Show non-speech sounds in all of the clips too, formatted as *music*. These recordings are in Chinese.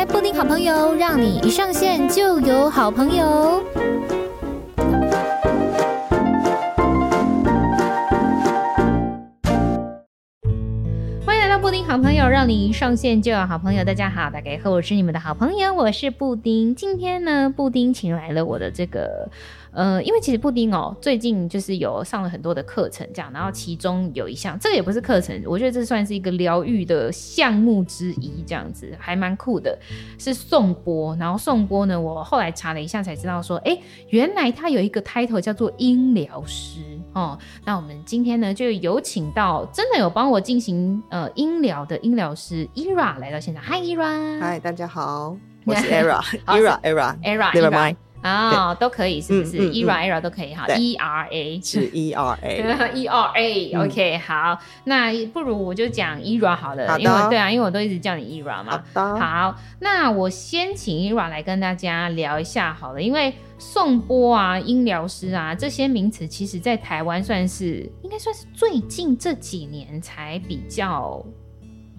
开布丁好朋友，让你一上线就有好朋友。好朋友，让你一上线就有好朋友。大家好，大家好，我是你们的好朋友，我是布丁。今天呢，布丁请来了我的这个。呃，因为其实布丁哦，最近就是有上了很多的课程，这样，然后其中有一项，这个也不是课程，我觉得这算是一个疗愈的项目之一，这样子还蛮酷的，是颂钵。然后颂钵呢，我后来查了一下才知道说，哎，原来它有一个 title 叫做音疗师哦。那我们今天呢，就有请到真的有帮我进行呃音疗的音疗师 Era 来到现场。Hi Era，Hi 大家好，我是 *laughs* Era，Era，Era，Era，Never mind。啊，都可以，是不是？Era Era 都可以哈，E R A 是 E R A，E *laughs* R A，OK，好，那不如我就讲 Era 好了，因为对啊，因为我都一直叫你 Era 嘛。好，那我先请 Era 来跟大家聊一下好了，因为颂钵啊、音疗师啊这些名词，其实在台湾算是应该算是最近这几年才比较。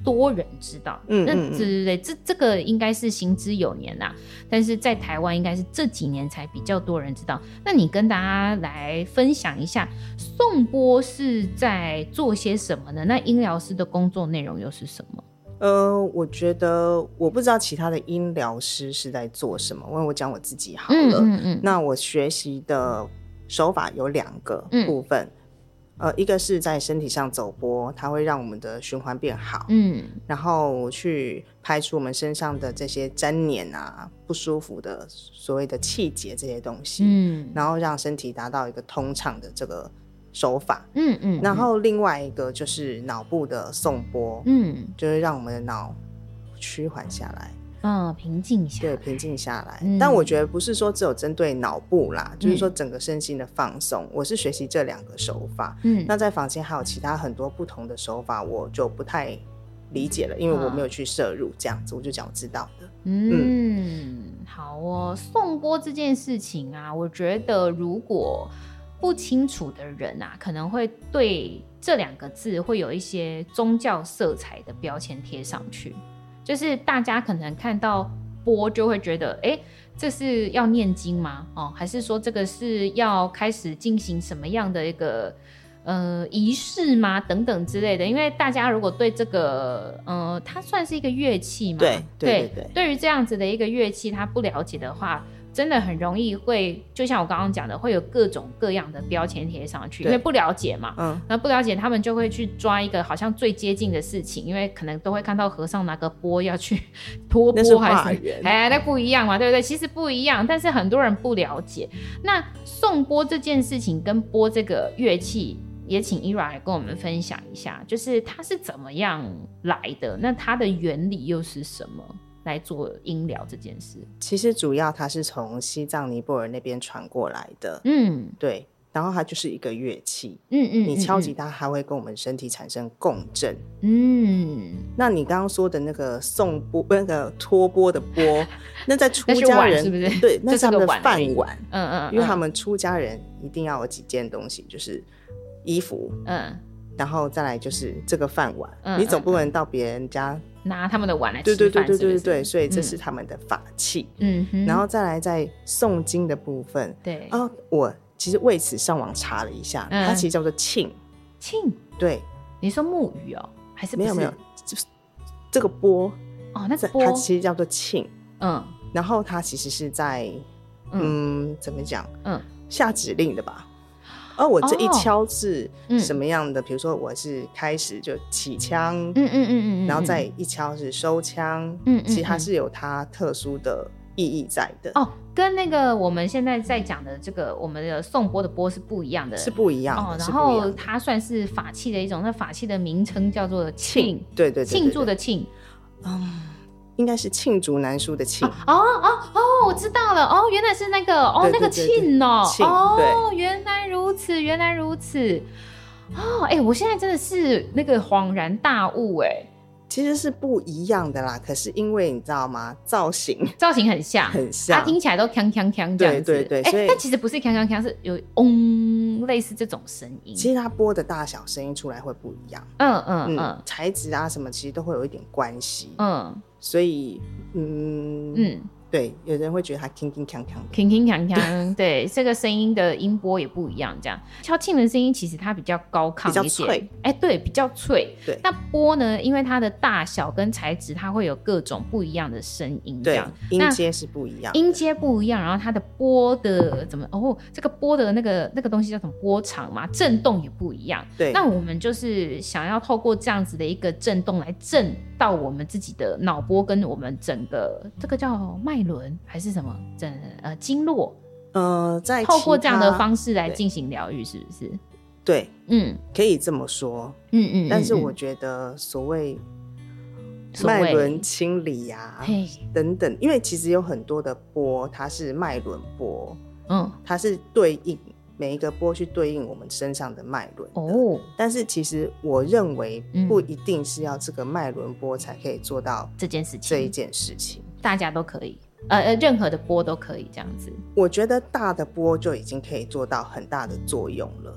多人知道，嗯，那对对对，这这个应该是行之有年啦，但是在台湾应该是这几年才比较多人知道。那你跟大家来分享一下，宋波是在做些什么呢？那音疗师的工作内容又是什么？呃，我觉得我不知道其他的音疗师是在做什么，因为我讲我自己好了。嗯嗯，嗯，那我学习的手法有两个部分。嗯呃，一个是在身体上走波，它会让我们的循环变好，嗯，然后去排除我们身上的这些粘黏啊、不舒服的所谓的气结这些东西，嗯，然后让身体达到一个通畅的这个手法，嗯嗯，然后另外一个就是脑部的送波，嗯，就是让我们的脑趋缓下来。嗯，平静下来，对，平静下来。嗯、但我觉得不是说只有针对脑部啦，嗯、就是说整个身心的放松。我是学习这两个手法。嗯，那在房间还有其他很多不同的手法，我就不太理解了，因为我没有去摄入这样子，我就讲我知道的。嗯，嗯好哦。颂钵这件事情啊，我觉得如果不清楚的人啊，可能会对这两个字会有一些宗教色彩的标签贴上去。就是大家可能看到钵就会觉得，哎、欸，这是要念经吗？哦，还是说这个是要开始进行什么样的一个呃仪式吗？等等之类的。因为大家如果对这个呃，它算是一个乐器嘛，对对对，对，对，对于这样子的一个乐器，他不了解的话。真的很容易会，就像我刚刚讲的，会有各种各样的标签贴上去，因为不了解嘛。嗯。那不了解，他们就会去抓一个好像最接近的事情，因为可能都会看到和尚拿个钵要去 *laughs* 托钵，还是哎，那不一样嘛，对不对？其实不一样，但是很多人不了解。那送钵这件事情跟钵这个乐器，也请 Era 来跟我们分享一下，就是它是怎么样来的？那它的原理又是什么？来做音疗这件事，其实主要它是从西藏尼泊尔那边传过来的，嗯，对，然后它就是一个乐器，嗯嗯，你敲击它还会跟我们身体产生共振，嗯，那你刚刚说的那个送钵，那个托钵的钵，*laughs* 那在出家人是不是？对，*laughs* 那是他们的饭碗，嗯嗯，因为他们出家人一定要有几件东西，就是衣服，嗯，然后再来就是这个饭碗，你总不能到别人家。拿他们的碗来吃饭，对对对对对对，所以这是他们的法器。嗯哼，然后再来在诵经的部分，对。啊，我其实为此上网查了一下，它其实叫做磬。磬，对，你说木鱼哦，还是没有没有，就是这个钵哦，那是钵。它其实叫做磬。嗯，然后它其实是在嗯怎么讲？嗯，下指令的吧。而我这一敲是什么样的？比如说，我是开始就起枪，嗯嗯嗯嗯，然后再一敲是收枪，嗯，其实它是有它特殊的意义在的。哦，跟那个我们现在在讲的这个我们的颂钵的钵是不一样的，是不一样。哦，然后它算是法器的一种，那法器的名称叫做庆，对对，庆祝的庆，嗯。应该是罄竹难书的罄。哦哦哦，我知道了哦，原来是那个哦，那个罄哦，哦，原来如此，原来如此，哦，哎，我现在真的是那个恍然大悟，哎，其实是不一样的啦，可是因为你知道吗？造型 *laughs* 造型很像，很像，它听起来都锵锵锵这样子，对对对，所以但其实不是锵锵锵，是有嗡类似这种声音。其实它播的大小声音出来会不一样，嗯嗯嗯，材质啊什么其实都会有一点关系，嗯。所以嗯。对，有人会觉得它铿铿锵锵，铿铿锵锵。*laughs* 对，这个声音的音波也不一样。这样敲磬的声音其实它比较高亢一点，哎，对，比较脆。对，那波呢？因为它的大小跟材质，它会有各种不一样的声音。这样，音阶是不一样，音阶不一样，然后它的波的怎么？哦，这个波的那个那个东西叫什么？波长嘛，震动也不一样。对，那我们就是想要透过这样子的一个震动来震到我们自己的脑波，跟我们整个这个叫脉。轮还是什么？整呃经络，呃，在透过这样的方式来进行疗愈，是不是？对，嗯，可以这么说，嗯嗯。但是我觉得所谓脉轮清理呀、啊，等等，因为其实有很多的波，它是脉轮波，嗯，它是对应。每一个波去对应我们身上的脉轮哦，但是其实我认为不一定是要这个脉轮波才可以做到这件事情。这一件事情大家都可以，呃呃，任何的波都可以这样子。我觉得大的波就已经可以做到很大的作用了。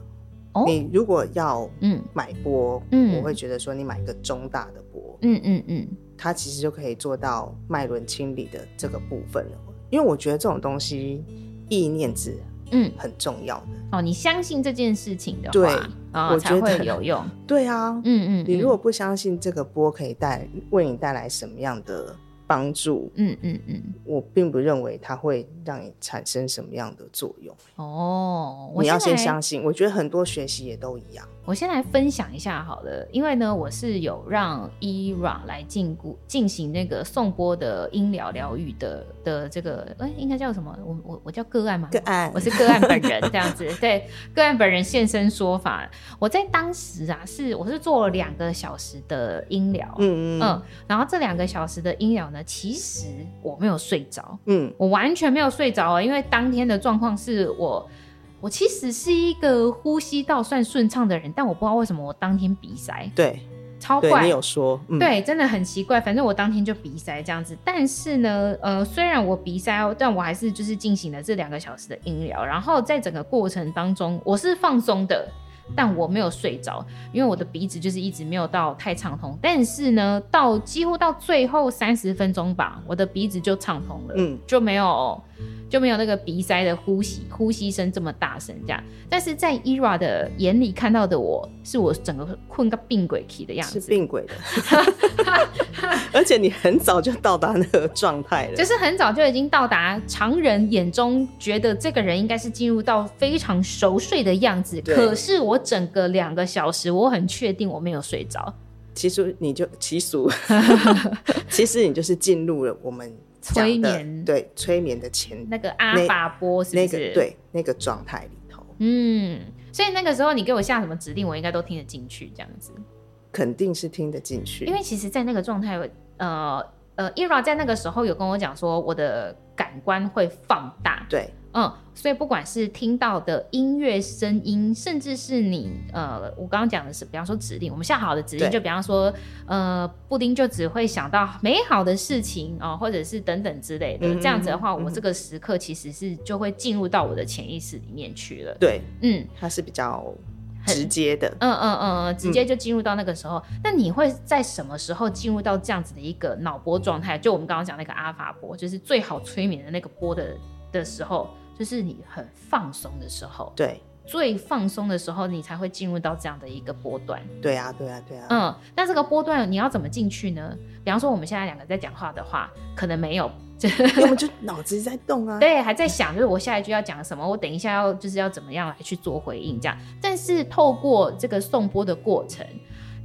哦，你如果要嗯买波，嗯，我会觉得说你买一个中大的波，嗯嗯嗯，它其实就可以做到脉轮清理的这个部分了。因为我觉得这种东西意念子。嗯，很重要的哦。你相信这件事情的话，对，哦、我觉得才会有用。对啊，嗯嗯，你如果不相信这个波可以带为你带来什么样的帮助，嗯嗯嗯，我并不认为它会让你产生什么样的作用。哦，你要先相信。我觉得很多学习也都一样。我先来分享一下好了，因为呢，我是有让 Era 来进进行那个颂钵的音疗疗愈的的这个，哎、欸，应该叫什么？我我我叫个案嘛，个案，我是个案本人这样子，对，个案本人现身说法。我在当时啊，是我是做了两个小时的音疗，嗯嗯嗯，然后这两个小时的音疗呢，其实我没有睡着，嗯，我完全没有睡着啊，因为当天的状况是我。我其实是一个呼吸道算顺畅的人，但我不知道为什么我当天鼻塞。对，超怪。你有说，嗯、对，真的很奇怪。反正我当天就鼻塞这样子。但是呢，呃，虽然我鼻塞，但我还是就是进行了这两个小时的音疗。然后在整个过程当中，我是放松的。但我没有睡着，因为我的鼻子就是一直没有到太畅通。但是呢，到几乎到最后三十分钟吧，我的鼻子就畅通了，嗯，就没有就没有那个鼻塞的呼吸呼吸声这么大声这样。但是在 Era 的眼里看到的我是我整个困个病鬼体的样子，是病鬼的，而且你很早就到达那个状态了，就是很早就已经到达常人眼中觉得这个人应该是进入到非常熟睡的样子，可是我。我整个两个小时，我很确定我没有睡着。其实你就其实，其实你就是进入了我们催眠，对催眠的前那个阿法波是不是？那个对那个状态里头。嗯，所以那个时候你给我下什么指令，我应该都听得进去，这样子。肯定是听得进去，因为其实，在那个状态，呃呃，Era 在那个时候有跟我讲说，我的感官会放大。对。嗯，所以不管是听到的音乐声音，甚至是你呃，我刚刚讲的是，比方说指令，我们下好的指令，就比方说呃，布丁就只会想到美好的事情哦、呃，或者是等等之类的，嗯、这样子的话，我这个时刻其实是就会进入到我的潜意识里面去了。对，嗯，它是比较直接的，嗯嗯嗯，直接就进入到那个时候。那、嗯、你会在什么时候进入到这样子的一个脑波状态？就我们刚刚讲那个阿法波，就是最好催眠的那个波的的时候。就是你很放松的时候，对，最放松的时候，你才会进入到这样的一个波段。对啊，对啊，对啊。嗯，那这个波段你要怎么进去呢？比方说我们现在两个在讲话的话，可能没有，*laughs* 我们就脑子在动啊，对，还在想，就是我下一句要讲什么，我等一下要就是要怎么样来去做回应这样。但是透过这个送波的过程，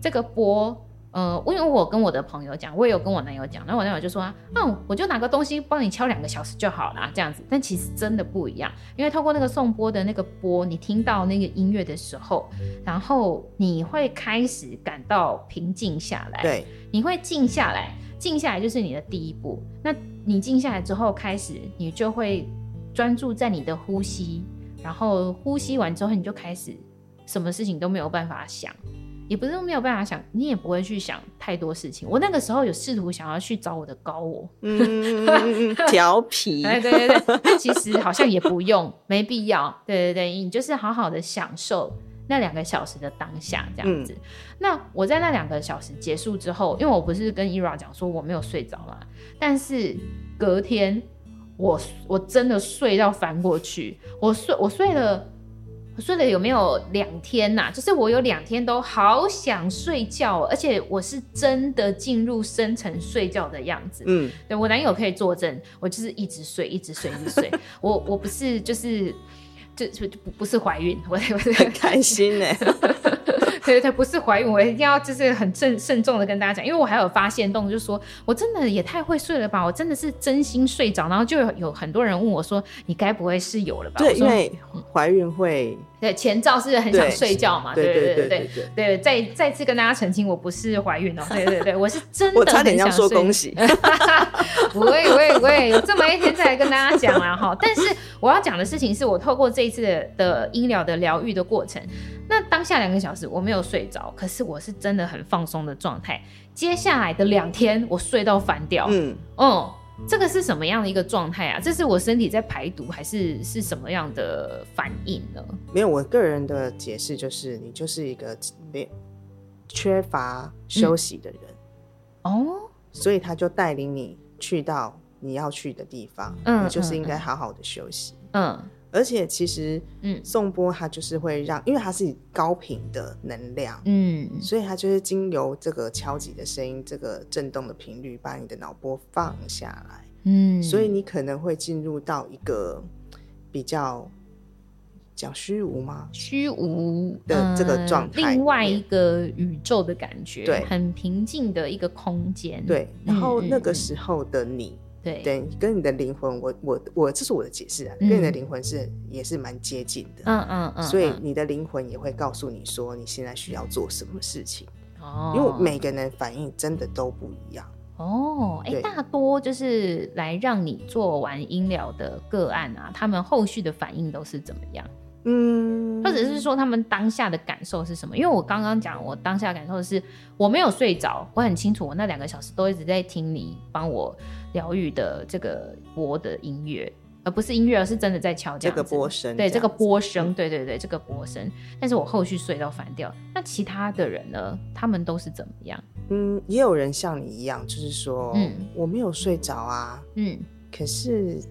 这个钵。呃，因为我跟我的朋友讲，我也有跟我男友讲，然后我男友就说啊，嗯，我就拿个东西帮你敲两个小时就好了，这样子。但其实真的不一样，因为透过那个颂钵的那个波，你听到那个音乐的时候，然后你会开始感到平静下来。对，你会静下来，静下来就是你的第一步。那你静下来之后，开始你就会专注在你的呼吸，然后呼吸完之后，你就开始什么事情都没有办法想。也不是没有办法想，你也不会去想太多事情。我那个时候有试图想要去找我的高我，嗯，*laughs* 调皮，对对对，但其实好像也不用，没必要。对对对，你就是好好的享受那两个小时的当下这样子。嗯、那我在那两个小时结束之后，因为我不是跟 Ira 讲说我没有睡着嘛，但是隔天我我真的睡到翻过去，我睡我睡了。睡了有没有两天呐、啊？就是我有两天都好想睡觉，而且我是真的进入深层睡觉的样子。嗯，对我男友可以作证，我就是一直睡，一直睡，一直睡。*laughs* 我我不是就是就就不不是怀孕，我我是很开心呢。*laughs* 对对，不是怀孕，我一定要就是很慎慎重的跟大家讲，因为我还有发现动，就是说我真的也太会睡了吧，我真的是真心睡着，然后就有有很多人问我说，你该不会是有了吧？对，因为怀孕会。对，前兆是很想睡觉嘛，对对对对对对，再再次跟大家澄清，我不是怀孕哦，*laughs* 对对对，我是真的很想睡。我差点要说恭喜，*laughs* 不会不会不会，有这么一天再来跟大家讲啦哈。但是我要讲的事情是我透过这一次的的医疗的疗愈的过程，那当下两个小时我没有睡着，可是我是真的很放松的状态。接下来的两天我睡到翻掉，嗯嗯。这个是什么样的一个状态啊？这是我身体在排毒，还是是什么样的反应呢？没有，我个人的解释就是，你就是一个没缺乏休息的人、嗯、哦，所以他就带领你去到你要去的地方，嗯，你就是应该好好的休息，嗯。嗯而且其实，嗯，颂钵它就是会让，因为它是以高频的能量，嗯，所以它就是经由这个敲击的声音，这个震动的频率，把你的脑波放下来，嗯，所以你可能会进入到一个比较讲虚无吗？虚无的这个状态，另外一个宇宙的感觉，对，很平静的一个空间，对。然后那个时候的你。对，对，跟你的灵魂，我我我，这是我的解释啊，嗯、跟你的灵魂是也是蛮接近的，嗯嗯嗯，所以你的灵魂也会告诉你说你现在需要做什么事情，哦，因为每个人的反应真的都不一样，哦，哎、欸，大多就是来让你做完音疗的个案啊，他们后续的反应都是怎么样？嗯，或者是说他们当下的感受是什么？因为我刚刚讲，我当下的感受是我没有睡着，我很清楚，我那两个小时都一直在听你帮我疗愈的这个播的音乐，而不是音乐，而是真的在敲这，这个波声。对，这个波声，对对对，这个波声。但是我后续睡到翻掉。那其他的人呢？他们都是怎么样？嗯，也有人像你一样，就是说，嗯，我没有睡着啊，嗯，可是。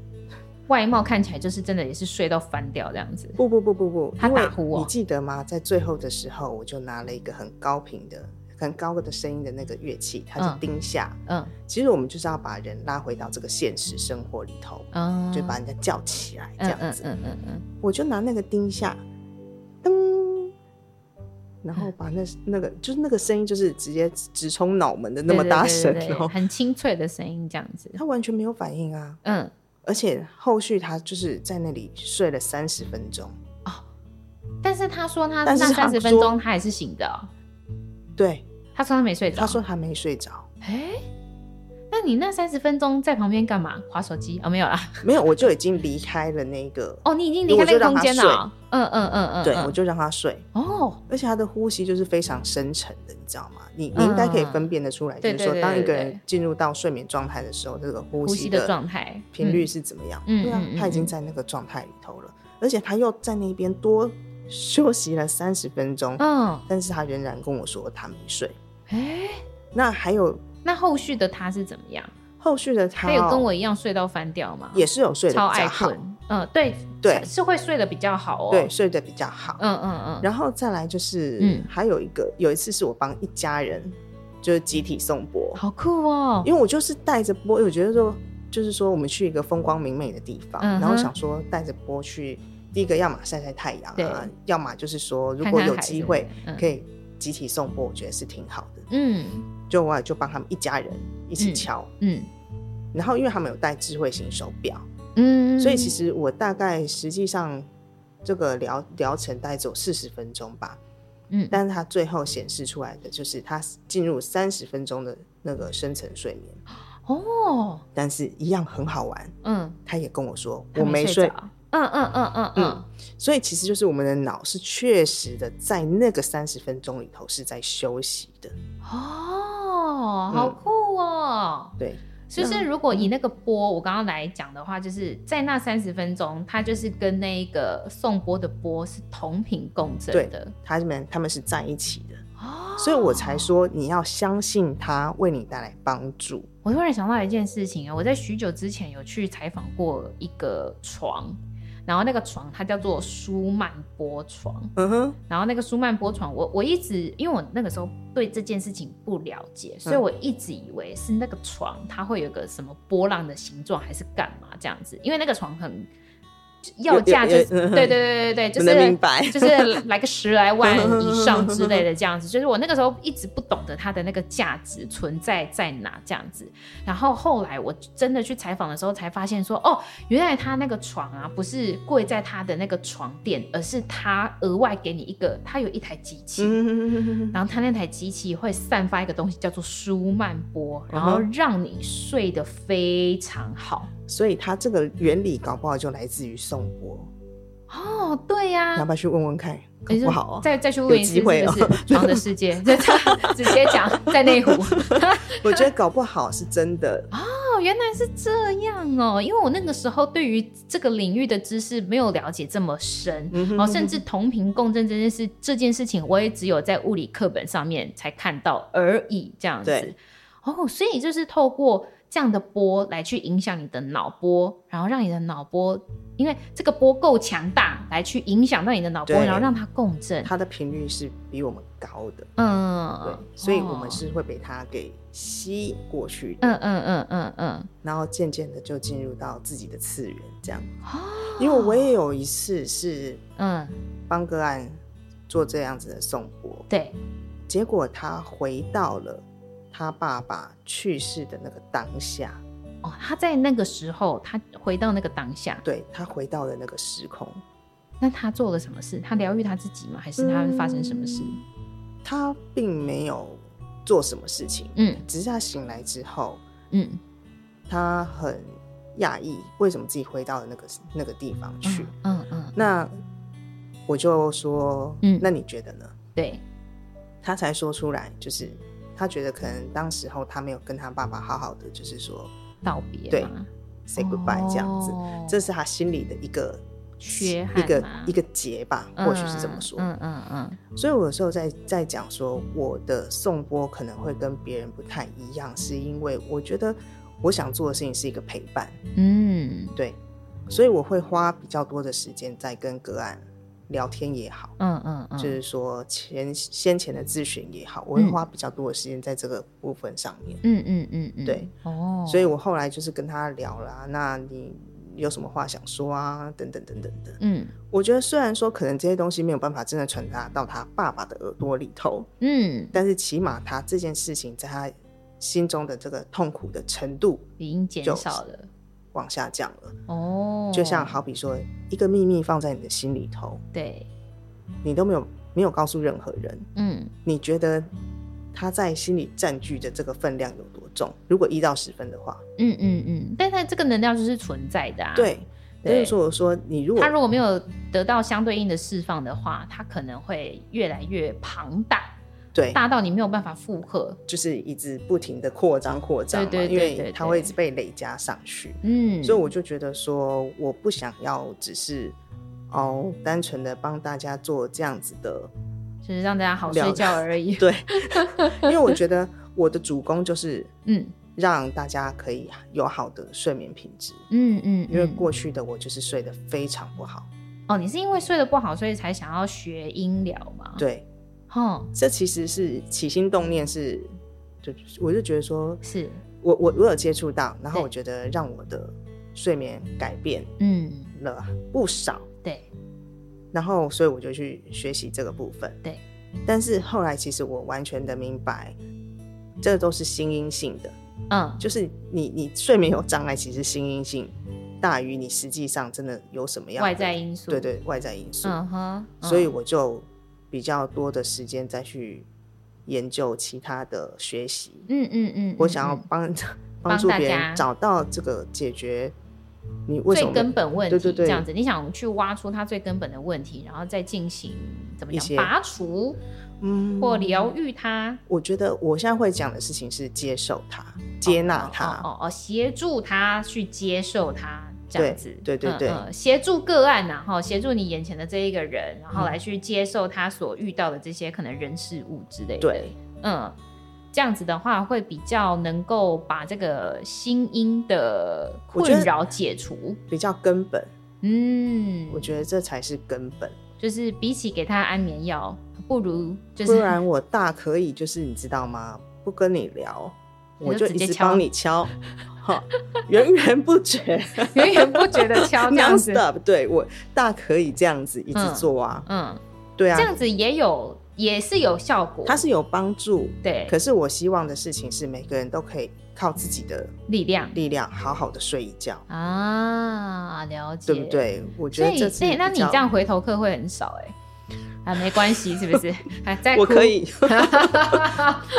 外貌看起来就是真的，也是睡到翻掉这样子。不不不不不，他打呼我。你记得吗？在最后的时候，我就拿了一个很高频的、很高的声音的那个乐器，它是丁夏。嗯，其实我们就是要把人拉回到这个现实生活里头，嗯，就把人家叫起来这样子。嗯嗯嗯嗯。我就拿那个丁夏，噔，然后把那那个就是那个声音，就是直接直冲脑门的那么大声，很清脆的声音这样子。他完全没有反应啊。嗯。而且后续他就是在那里睡了三十分钟哦，但是他说他那三十分钟他还是醒的。哦，对，他说他没睡着，他说他没睡着，哎。那你那三十分钟在旁边干嘛？划手机？哦，没有啦，*laughs* 没有，我就已经离开了那个。哦，你已经离开那个空间了。嗯嗯嗯嗯，对，我就让他睡。哦，而且他的呼吸就是非常深沉的，你知道吗？你你应该可以分辨得出来，就是说，当一个人进入到睡眠状态的时候，这个呼吸的状态频率是怎么样？嗯，对啊，他已经在那个状态里头了，而且他又在那边多休息了三十分钟。嗯，但是他仍然跟我说他没睡。哎，那还有。那后续的他是怎么样？后续的他，他有跟我一样睡到翻掉吗？也是有睡得比较好，超爱困。嗯，对对，是会睡得比较好哦。对，睡得比较好。嗯嗯嗯。然后再来就是，嗯，还有一个，有一次是我帮一家人，就是集体送钵，好酷哦。因为我就是带着钵，因为我觉得说，就是说我们去一个风光明媚的地方，然后想说带着钵去，第一个要么晒晒太阳啊，要么就是说如果有机会可以集体送钵，我觉得是挺好的。嗯。就我就帮他们一家人一起敲，嗯，嗯，然后因为他们有带智慧型手表，嗯，所以其实我大概实际上这个疗疗程大概只有四十分钟吧，嗯，但是他最后显示出来的就是他进入三十分钟的那个深层睡眠，哦，但是一样很好玩，嗯，他也跟我说我没睡，嗯嗯嗯嗯嗯，所以其实就是我们的脑是确实的在那个三十分钟里头是在休息的，哦。哦，好酷哦！对，就是如果以那个波，我刚刚来讲的话，就是在那三十分钟，它就是跟那个送波的波是同频共振的，他们他们是在一起的。哦所以我才说你要相信它为你带来帮助。我突然想到一件事情啊，我在许久之前有去采访过一个床，然后那个床它叫做舒曼波床。嗯哼，然后那个舒曼波床，我我一直因为我那个时候对这件事情不了解，所以我一直以为是那个床它会有个什么波浪的形状，还是干嘛这样子？因为那个床很。要价就是对对对对对，就是就是来个十来万 *laughs* 以上之类的这样子，就是我那个时候一直不懂得它的那个价值存在在哪这样子。然后后来我真的去采访的时候，才发现说，哦，原来他那个床啊，不是贵在他的那个床垫，而是他额外给你一个，他有一台机器，然后他那台机器会散发一个东西叫做舒曼波，然后让你睡得非常好。所以它这个原理搞不好就来自于颂钵哦，对呀、啊，要不要去问问看？搞不好、哦、再再去问一次，床的世界？直接讲在内湖，*laughs* 我觉得搞不好是真的哦，原来是这样哦，因为我那个时候对于这个领域的知识没有了解这么深，嗯、哼哼然后甚至同频共振这件事这件事情，我也只有在物理课本上面才看到而已，这样子。哦，所以就是透过。这样的波来去影响你的脑波，然后让你的脑波，因为这个波够强大，来去影响到你的脑波，然后让它共振。它的频率是比我们高的，嗯，对，所以我们是会被它给吸引过去的，嗯嗯嗯嗯嗯，然后渐渐的就进入到自己的次元，这样。哦，因为我也有一次是，嗯，帮个案做这样子的颂钵，对，结果他回到了。他爸爸去世的那个当下，哦，他在那个时候，他回到那个当下，对，他回到了那个时空。那他做了什么事？他疗愈他自己吗？还是他发生什么事？嗯，他并没有做什么事情，嗯，只是他醒来之后，嗯，他很讶异，为什么自己回到了那个那个地方去？嗯嗯，嗯。那我就说，嗯，那你觉得呢？对，他才说出来，就是。他觉得可能当时候他没有跟他爸爸好好的，就是说道别，对，say goodbye 这样子，哦，这是他心里的一个缺一个一个结吧，或许是这么说。嗯嗯嗯。所以我有时候在在讲说，我的颂钵可能会跟别人不太一样，是因为我觉得我想做的事情是一个陪伴。嗯，对，所以我会花比较多的时间在跟个案。聊天也好，嗯嗯嗯，就是说前先前的咨询也好，我会花比较多的时间在这个部分上面，嗯嗯嗯嗯，对，哦，所以我后来就是跟他聊啦，那你有什么话想说啊？等等等等的，嗯，我觉得虽然说可能这些东西没有办法真的传达到他爸爸的耳朵里头，嗯，但是起码他这件事情在他心中的这个痛苦的程度已经减少了。往下降了哦，就像好比说一个秘密放在你的心里头，对，你都没有没有告诉任何人，嗯，你觉得他在心里占据的这个分量有多重？如果一到十分的话，嗯嗯嗯，但是这个能量就是存在的啊，对，所以说我说你如果他如果没有得到相对应的释放的话，他可能会越来越庞大。对，大到你没有办法负荷，就是一直不停的扩张扩张对，因为它会一直被累加上去。嗯，所以我就觉得说，我不想要只是哦，单纯的帮大家做这样子的，就是让大家好睡觉而已。对，*laughs* 因为我觉得我的主攻就是 *laughs* 嗯，让大家可以有好的睡眠品质。嗯嗯，因为过去的我就是睡得非常不好。哦，你是因为睡得不好，所以才想要学音疗吗？对。哦，这其实是起心动念是，就我就觉得说，是。我我我有接触到，然后我觉得让我的睡眠改变嗯。了不少，对，然后所以我就去学习这个部分，对，但是后来其实我完全的明白，这都是心因性的，嗯，就是你你睡眠有障碍，其实心因性大于你实际上真的有什么样外在因素，对对，外在因素，嗯哼，所以我就。比较多的时间再去研究其他的学习，嗯嗯嗯，我想要 *laughs* 帮帮助别人找到这个解决你为什么最根本问题，对对对，这样子，你想去挖出他最根本的问题，然后再进行怎么样拔除？嗯，或疗愈他。我觉得我现在会讲的事情是接受他，接纳他，哦哦，协助他去接受他这样子，对对对，协助个案然后，协助你眼前的这一个人，然后来去接受他所遇到的这些可能人事物之类的，对，嗯，这样子的话会比较能够把这个心因的困扰解除，比较根本，嗯，我觉得这才是根本。就是比起给他安眠药，不如就是不然我大可以就是你知道吗？不跟你聊，我就一直帮你敲，哈，源源不绝，*laughs* 源源不绝的敲这样子。*laughs* 对，我大可以这样子一直做啊，嗯，嗯对啊，这样子也有也是有效果，它是有帮助，对。可是我希望的事情是每个人都可以。靠自己的力量，力量好好的睡一觉啊，了解，对不对？我觉得这是，那你这样回头客会很少哎、欸，啊，没关系，是不是？*laughs* 还在我可以，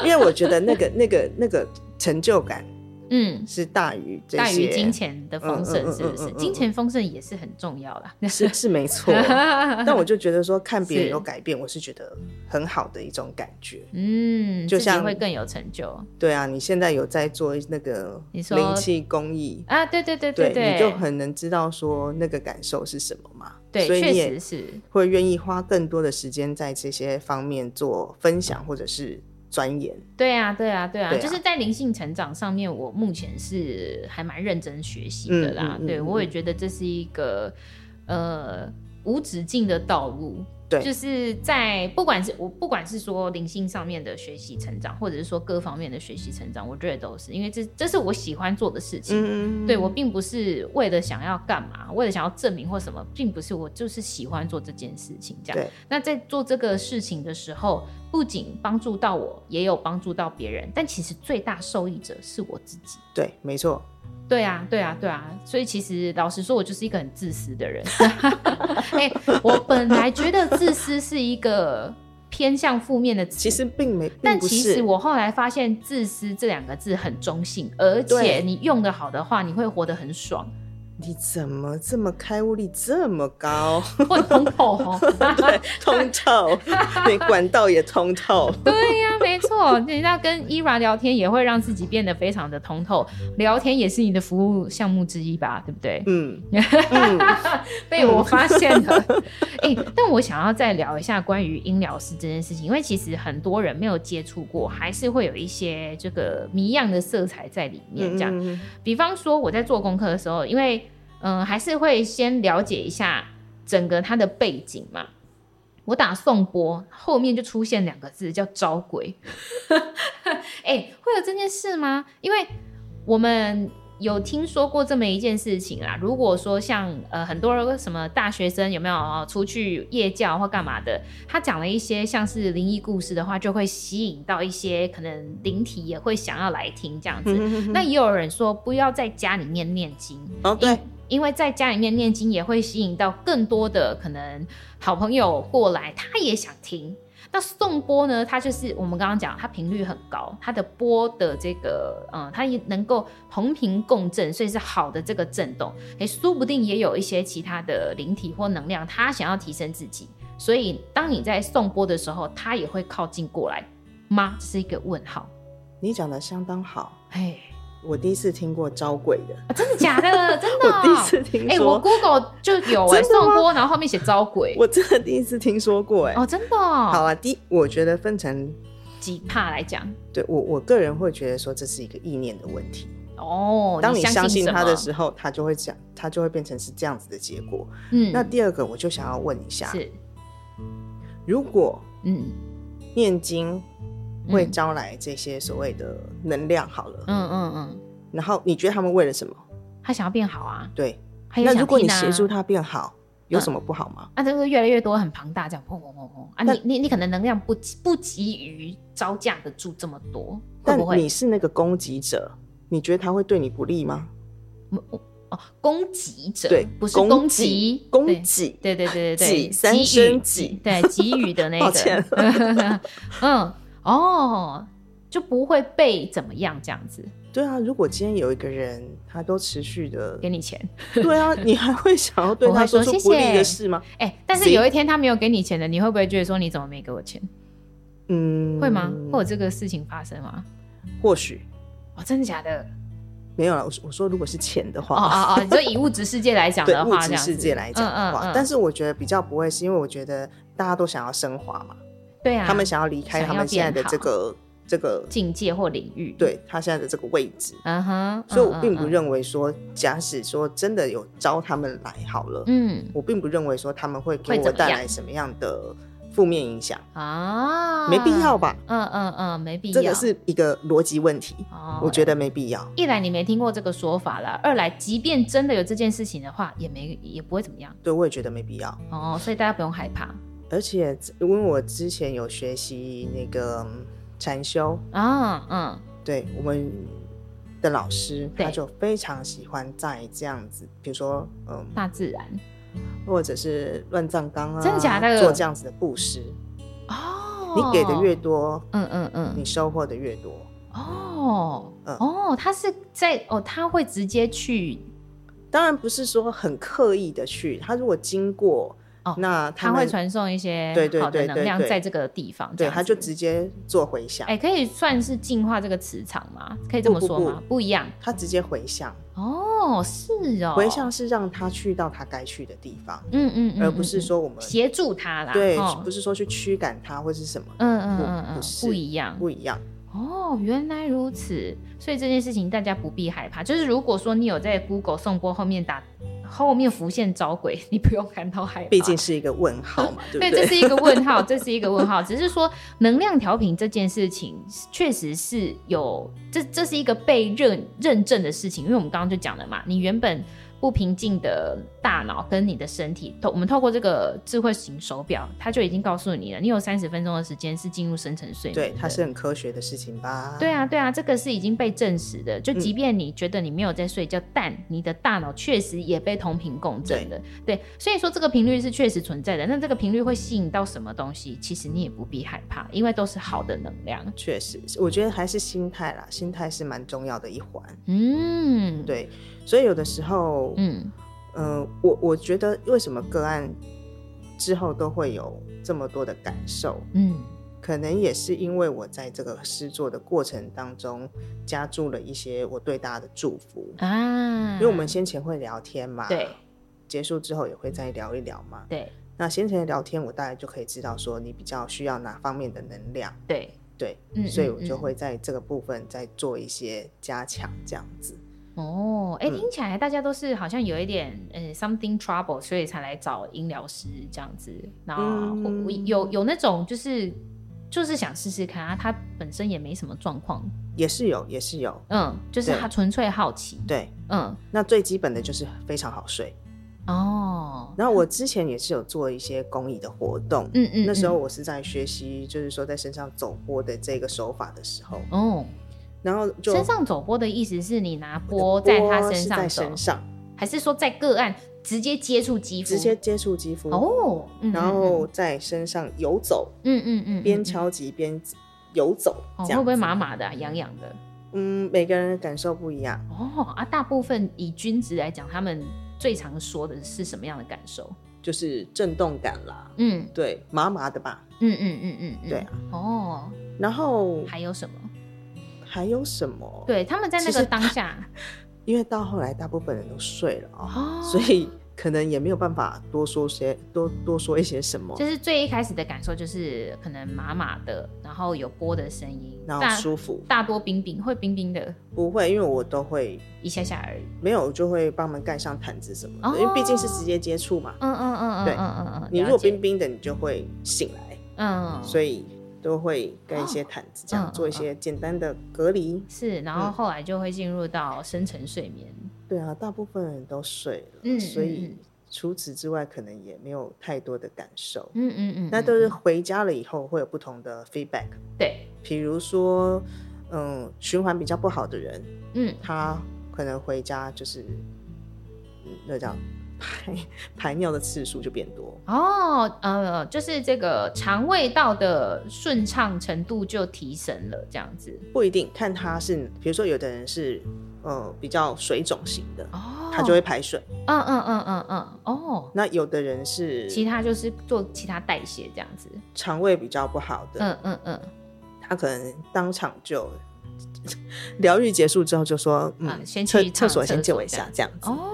因为我觉得那个、那个、那个成就感。嗯，是大于大于金钱的丰盛，是不是？金钱丰盛也是很重要的，是是没错。*laughs* 但我就觉得说，看别人有改变，我是觉得很好的一种感觉。嗯，就像会更有成就。对啊，你现在有在做那个灵气公益啊？对对对对对，你就很能知道说那个感受是什么嘛？对，所以你也是会愿意花更多的时间在这些方面做分享，或者是。钻研，对啊，对啊，对啊，就是在灵性成长上面，我目前是还蛮认真学习的啦。嗯嗯嗯、对，我也觉得这是一个呃无止境的道路。对，就是在不管是我不管是说灵性上面的学习成长，或者是说各方面的学习成长，我觉得都是因为这这是我喜欢做的事情。嗯，对，我并不是为了想要干嘛，为了想要证明或什么，并不是，我就是喜欢做这件事情。这样，那在做这个事情的时候，不仅帮助到我，也有帮助到别人，但其实最大受益者是我自己。对，没错。对啊，对啊，对啊，所以其实老实说，我就是一个很自私的人。*laughs* 哎、欸，我本来觉得自私是一个偏向负面的词，其实并没，并但其实我后来发现，自私这两个字很中性，而且你用得好的话，你会活得很爽。你怎么这么开悟力这么高？*laughs* 会通透哦，*laughs* 对，通透，*laughs* 你管道也通透。对呀、啊，没错，你要跟 Ira 聊天也会让自己变得非常的通透。聊天也是你的服务项目之一吧？对不对？嗯，被我发现了。哎、欸，但我想要再聊一下关于音疗师这件事情，因为其实很多人没有接触过，还是会有一些这个谜样的色彩在里面。这样，比方说我在做功课的时候，因为嗯，还是会先了解一下整个它的背景嘛。我打宋波，后面就出现两个字叫招鬼。*laughs* 哎、欸，会有这件事吗？因为我们有听说过这么一件事情啦。如果说像呃很多什么大学生有没有出去夜教或干嘛的，他讲了一些像是灵异故事的话，就会吸引到一些可能灵体也会想要来听这样子。*laughs* 那也有人说不要在家里面念经。哦，对。因为在家里面念经也会吸引到更多的可能好朋友过来，他也想听。那送波呢？它就是我们刚刚讲，它频率很高，它的波的这个，嗯，它也能够同频共振，所以是好的这个震动。诶，说不定也有一些其他的灵体或能量，它想要提升自己，所以当你在送波的时候，它也会靠近过来吗？这是一个问号。你讲的相当好，嘿。我第一次听过招鬼的，啊、真的假的？*laughs* 真的、喔，我第一次听说。哎、欸，我 Google 就有哎、欸，颂钵，然后后面写招鬼，我真的第一次听说过哎、欸。哦，真的、喔。好啊，第我觉得分成几趴来讲，对我我个人会觉得说这是一个意念的问题。哦，当你相信他的时候，他就会讲，他就会变成是这样子的结果。嗯，那第二个我就想要问一下，是如果嗯念经。会招来这些所谓的能量，好了，嗯嗯嗯，然后你觉得他们为了什么？他想要变好啊。对，那如果你协助他变好，有什么不好吗？啊，就是越来越多，很庞大，这样砰砰砰砰啊！你你你可能能量不不急于招架得住这么多，但你是那个攻击者，你觉得他会对你不利吗？哦，攻击者对，不是攻击，攻击，对对对对对，给三声给，对 *laughs* 给予的那个，*laughs* *laughs* 嗯。哦，就不会被怎么样这样子？对啊，如果今天有一个人，他都持续的给你钱，*laughs* 对啊，你还会想要对他说出不利的事吗？哎、欸，但是有一天他没有给你钱的，你会不会觉得说你怎么没给我钱？嗯，会吗？会有这个事情发生吗？或许。哦，真的假的？没有了。我我说，如果是钱的话，哦哦哦，就以物质世界来讲的话，物质世界来讲的话，嗯嗯嗯，但是我觉得比较不会，是因为我觉得大家都想要升华嘛。对啊，他们想要离开他们现在的这个这个境界或领域，对他现在的这个位置。嗯哼，所以我并不认为说，假使说真的有招他们来好了，嗯，我并不认为说他们会给我带来什么样的负面影响啊，没必要吧？嗯嗯嗯，没必要，这个是一个逻辑问题。哦，我觉得没必要。一来你没听过这个说法啦，二来即便真的有这件事情的话，也没也不会怎么样。对，我也觉得没必要。哦，所以大家不用害怕。而且，因为我之前有学习那个禅修啊，嗯，对，我们的老师他就非常喜欢在这样子，比如说，嗯，大自然，或者是乱葬岗啊，真的假的？做这样子的布施哦，你给的越多，嗯嗯嗯，你收获的越多。哦，嗯。哦，他是在哦，他会直接去，当然不是说很刻意的去，他如果经过。哦，那他会传送一些好的能量在这个地方，对，他就直接做回响。哎，可以算是净化这个磁场吗？可以这么说吗？不一样，他直接回向。哦，是哦，回向是让他去到他该去的地方，嗯嗯，而不是说我们协助他啦，对，不是说去驱赶他或是什么，嗯嗯嗯嗯，不一样，不一样。哦，原来如此，所以这件事情大家不必害怕。就是如果说你有在 Google 颂钵后面打。后面浮现招鬼，*laughs* 你不用感到害怕。毕竟是一个问号嘛，*laughs* 对不对？对，这是一个问号，*laughs* 这是一个问号。只是说能量调频这件事情，确实是有这这是一个被认认证的事情，因为我们刚刚就讲了嘛，你原本。不平静的大脑跟你的身体，透我们透过这个智慧型手表，它就已经告诉你了，你有三十分钟的时间是进入深层睡眠。对，它是很科学的事情吧？对啊，对啊，这个是已经被证实的。就即便你觉得你没有在睡觉，嗯、但你的大脑确实也被同频共振的。对，对，所以说这个频率是确实存在的。那这个频率会吸引到什么东西？其实你也不必害怕，因为都是好的能量。确实，我觉得还是心态啦，心态是蛮重要的一环。嗯，对。所以有的时候，嗯，呃，我我觉得为什么个案之后都会有这么多的感受，嗯，可能也是因为我在这个施作的过程当中加注了一些我对大家的祝福。啊，因为我们先前会聊天嘛，对，结束之后也会再聊一聊嘛，对，那先前的聊天我大概就可以知道说你比较需要哪方面的能量，对。对，嗯，所以我就会在这个部分再做一些加强，这样子。哦，哎、欸，听起来大家都是好像有一点呃、嗯欸、something trouble，所以才来找音疗师这样子。然后、嗯、有有那种就是就是想试试看啊，他本身也没什么状况，也是有，也是有，嗯，就是他纯粹好奇，对，嗯，那最基本的就是非常好睡。哦。然后我之前也是有做一些公益的活动，嗯嗯，那时候我是在学习，就是说在身上走钵的这个手法的时候，哦。然后就身上走波的意思是你拿波在他身上在身上，还是说在个案直接接触肌肤？直接接触肌肤哦，然后在身上游走，嗯嗯嗯，边敲击边游走，会不会麻麻的、痒痒的？嗯，每个人的感受不一样哦。啊，大部分以均值来讲，他们最常说的是什么样的感受？就是震动感啦，嗯，对，麻麻的吧？嗯嗯嗯嗯，对啊。哦，然后还有什么？还有什么？对，他们在那个当下，因为到后来大部分人都睡了啊，哦、所以可能也没有办法多说些多多说一些什么。就是最一开始的感受就是可能麻麻的，然后有波的声音，然后舒服，大多冰冰，会冰冰的？不会，因为我都会一下下而已，没有就会帮忙盖上毯子什么的，哦、因为毕竟是直接接触嘛。嗯嗯嗯嗯，对嗯嗯嗯，你如果冰冰的，你就会醒来。嗯，所以。都会盖一些毯子，这样做一些简单的隔离。是，然后后来就会进入到深层睡眠。对啊，大部分人都睡了，嗯，所以除此之外，可能也没有太多的感受。嗯嗯嗯，那都是回家了以后会有不同的 feedback。对，比如说，嗯，循环比较不好的人，嗯，他可能回家就是，嗯，那这样。排排尿的次数就变多哦，呃，就是这个肠胃道的顺畅程度就提升了，这样子。不一定，看他是，比如说有的人是呃比较水肿型的哦。他就会排水。嗯嗯嗯嗯嗯，哦。那有的人是其他就是做其他代谢这样子，肠胃比较不好的，嗯嗯嗯，他可能当场就 *laughs* 疗愈结束之后就说，嗯，先去厕所先救一下这样子。哦，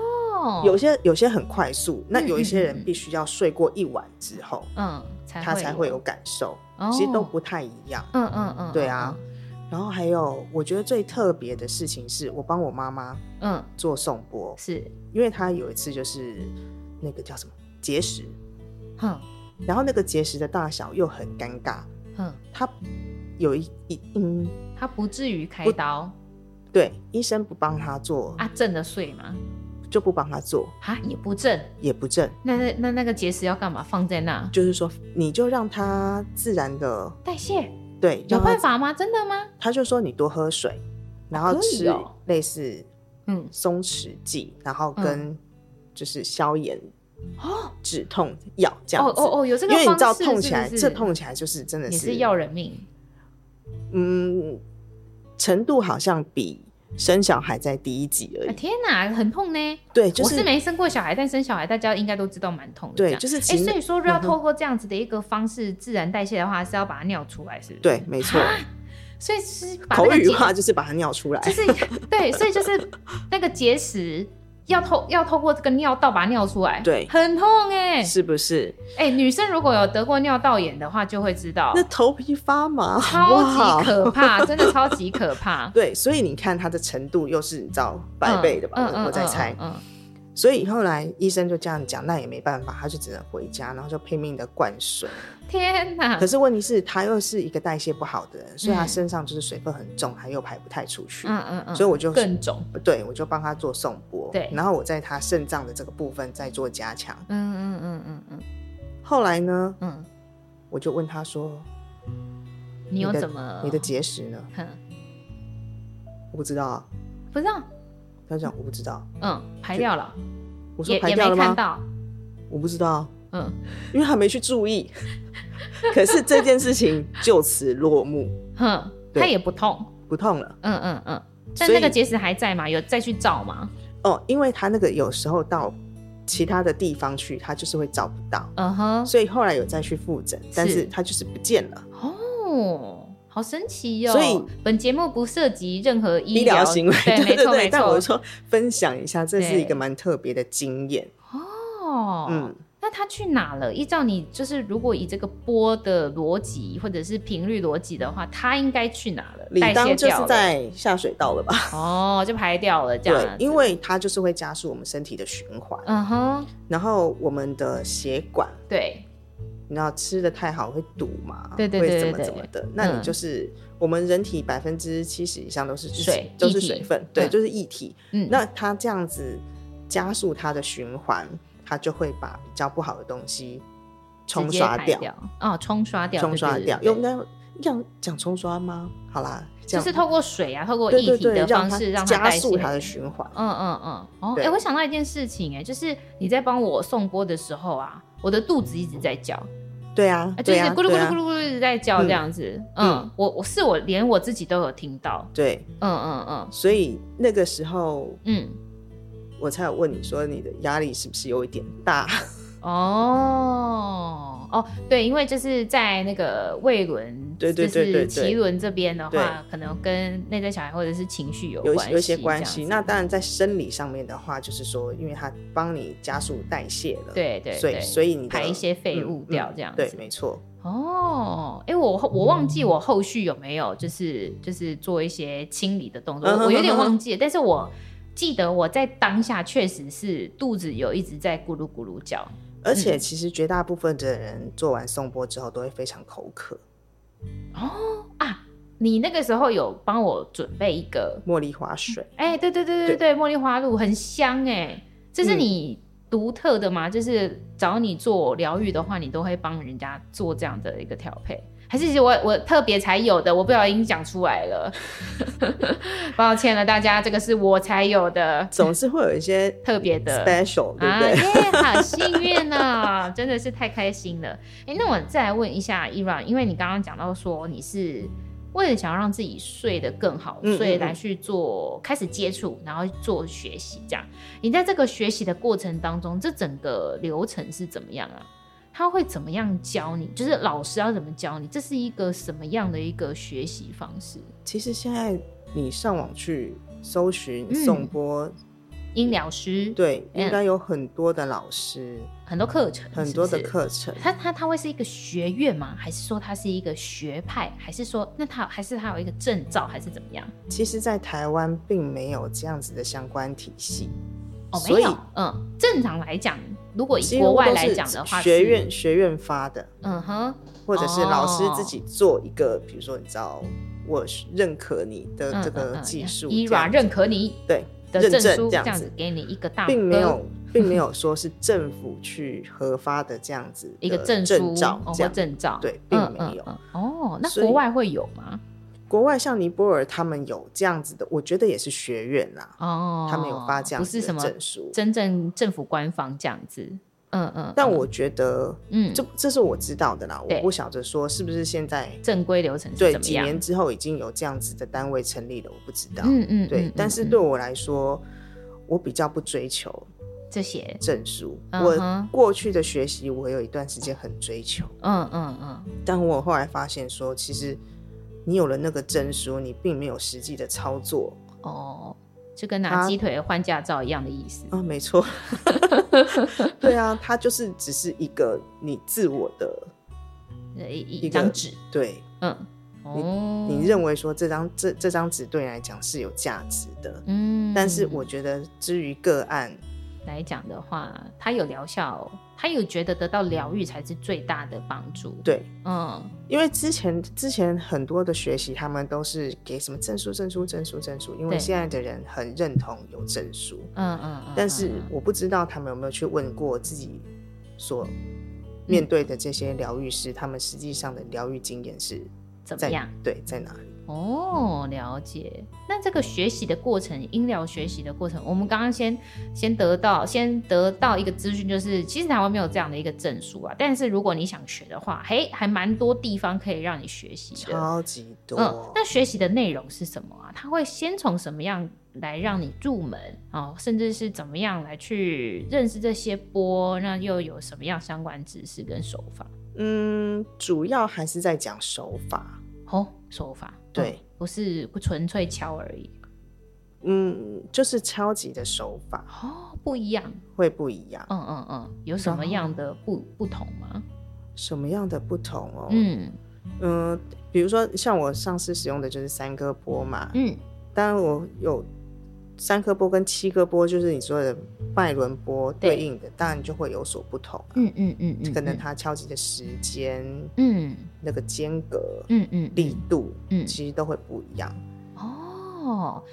有些有些很快速，那有一些人必须要睡过一晚之后，嗯，他才会有感受，其实都不太一样。嗯嗯嗯，对啊。然后还有，我觉得最特别的事情是我帮我妈妈，嗯，做颂钵，是。因为她有一次就是那个叫什么结石，哼，然后那个结石的大小又很尴尬，哼，她有一一嗯，她不至于开刀，对，医生不帮她做啊，正的睡吗？就不帮他做啊，也不正，也不正，那那那那个结石要干嘛？放在那？就是说，你就让它自然的代谢。对，有办法吗？真的吗？他就说你多喝水，然后吃类似嗯松弛剂，然后跟就是消炎哦止痛药这样子。哦哦，有这个，因为你知道痛起来，这痛起来就是真的是也是要人命。嗯，程度好像比生小孩在第一集而已。天哪，很痛呢。对，就是我是没生过小孩，但生小孩大家应该都知道蛮痛的。对，就是哎，所以说要透过这样子的一个方式自然代谢的话，是要把它尿出来，是不是？对，没错。所以是口语化，就是把它尿出来。就是对，所以就是那个结石要透要透过这个尿道把它尿出来，对，很痛哎，是不是？哎，女生如果有得过尿道炎的话，就会知道那头皮发麻，超级可怕，真的超级可怕。*laughs* 对，所以你看它的程度又是你知道百倍的吧？我在猜。所以后来医生就这样讲，那也没办法，他就只能回家，然后就拼命的灌水。天哪！可是问题是，他又是一个代谢不好的人，所以他身上就是水分很重，还又排不太出去。嗯嗯嗯。所以我就更重。对，我就帮他做送波。对。然后我在他肾脏的这个部分再做加强。嗯嗯嗯嗯嗯。后来呢？嗯。我就问他说：“你有怎么？你的结石呢？”哼。我不知道。不知道。他讲我不知道，嗯，排掉了。我说排掉了吗？我不知道，嗯，因为他没去注意。*laughs* 可是这件事情就此落幕。哼，他也不痛，不痛了。嗯嗯嗯。但那个结石还在吗？有再去照吗？哦，因为他那个有时候到其他的地方去，他就是会找不到。嗯哼。所以后来有再去复诊，但是他就是不见了。哦。好神奇哟！所以本节目不涉及任何医疗行为，对，没错没错。但我说分享一下，这是一个蛮特别的经验哦。嗯，那他去哪了？依照你就是，如果以这个波的逻辑或者是频率逻辑的话，他应该去哪了？理当就是在下水道了吧？哦，就排掉了这样。对，因为它就是会加速我们身体的循环。嗯哼。然后我们的血管对。你知道吃的太好会堵嘛？对对对，会怎么怎么的？那你就是我们人体百分之七十以上都是水，都是水分，对，就是液体。嗯，那它这样子加速它的循环，它就会把比较不好的东西冲刷掉。哦，冲刷掉，冲刷掉。用那讲讲冲刷吗？好啦，就是透过水啊，透过液体的方式让它加速它的循环。嗯嗯嗯。哦，哎，我想到一件事情，哎，就是你在帮我送播的时候啊。我的肚子一直在叫，对啊，就是咕噜咕噜咕噜咕噜一直在叫这样子。嗯，我我是我连我自己都有听到。对，嗯嗯嗯。所以那个时候，嗯，我才有问你说你的压力是不是有一点大？哦哦，对，因为就是在那个胃轮，对对对对，脐轮这边的话，可能跟内在小孩或者是情绪有有一些关系。那当然在生理上面的话，就是说，因为它帮你加速代谢了，对对，所以所以你排一些废物掉这样子，对，没错。哦，哎，我我忘记我后续有没有就是就是做一些清理的动作，我有点忘记了，但是我记得我在当下确实是肚子有一直在咕噜咕噜叫。而且其实绝大部分的人做完送波之后都会非常口渴。哦啊，你那个时候有帮我准备一个茉莉花水？哎、欸，对对对对对，茉莉花露很香哎，这是你独特的吗？嗯、就是找你做疗愈的话，你都会帮人家做这样的一个调配。还是我我特别才有的，我不小心讲出来了，*laughs* 抱歉了大家，这个是我才有的，总是会有一些特别的 special，对不对？啊，好幸运啊，*laughs* 真的是太开心了。哎、欸，那我再来问一下 Era，因为你刚刚讲到说你是为了想要让自己睡得更好，嗯嗯嗯，所以来去做开始接触，然后做学习这样。你在这个学习的过程当中，这整个流程是怎么样啊？他会怎么样教你？就是老师要怎么教你？这是一个什么样的一个学习方式？其实现在你上网去搜寻颂钵。嗯音疗师对，应该有很多的老师，嗯、很多课程，很多的课程。他他他会是一个学院吗？还是说他是一个学派？还是说那他还是他有一个证照？还是怎么样？其实，在台湾并没有这样子的相关体系。哦，没有。嗯，正常来讲，如果以国外来讲的话，学院学院发的，嗯哼，或者是老师自己做一个，比、哦、如说，你知道，我认可你的这个技术，依、嗯、软、嗯嗯、认可你，对。的证书这样子给你一个大，并没有，*laughs* 并没有说是政府去核发的这样子一个证证照，这样。证照。对，并没有。哦，那国外会有吗？国外像尼泊尔他们有这样子的，我觉得也是学院啦。哦，他们有发这样子的证书，真正政府官方这样子。嗯嗯，但我觉得，嗯，这这是我知道的啦，我不晓得说是不是现在正规流程对几年之后已经有这样子的单位成立了，我不知道。嗯嗯，对，但是对我来说，我比较不追求这些证书。我过去的学习，我有一段时间很追求。嗯嗯嗯，但我后来发现说，其实你有了那个证书，你并没有实际的操作。哦。就跟拿鸡腿换驾照一样的意思啊，没错，*laughs* 对啊，它就是只是一个你自我的一一张纸，对，嗯，你你认为说这张这这张纸对你来讲是有价值的，嗯，但是我觉得至于个案。来讲的话，他有疗效，他有觉得得到疗愈才是最大的帮助。对，嗯，因为之前之前很多的学习，他们都是给什么证书、证书、证书、证书，因为现在的人很认同有证书。嗯嗯，但是我不知道他们有没有去问过自己所面对的这些疗愈师，嗯、他们实际上的疗愈经验是怎么样？对，在哪里？哦，了解。那这个学习的过程，音疗学习的过程，我们刚刚先先得到，先得到一个资讯，就是其实台湾没有这样的一个证书啊。但是如果你想学的话，嘿，还蛮多地方可以让你学习的，超级多。嗯，那学习的内容是什么啊？他会先从什么样来让你入门啊？甚至是怎么样来去认识这些波？那又有什么样相关知识跟手法？嗯，主要还是在讲手法。哦，手法。对，不是不纯粹敲而已，嗯，就是敲击的手法。哦，不一样，会不一样，嗯嗯嗯，有什么样的不不同吗？什么样的不同哦？嗯。嗯、呃，比如说像我上次使用的就是三颗波嘛，嗯，当然我有。三颗波跟七颗波，就是你说的脉轮波对应的，当然就会有所不同，啊。嗯嗯嗯，嗯可能它敲击的时间，嗯，那个间隔，嗯嗯，力度，嗯，其实都会不一样。哦，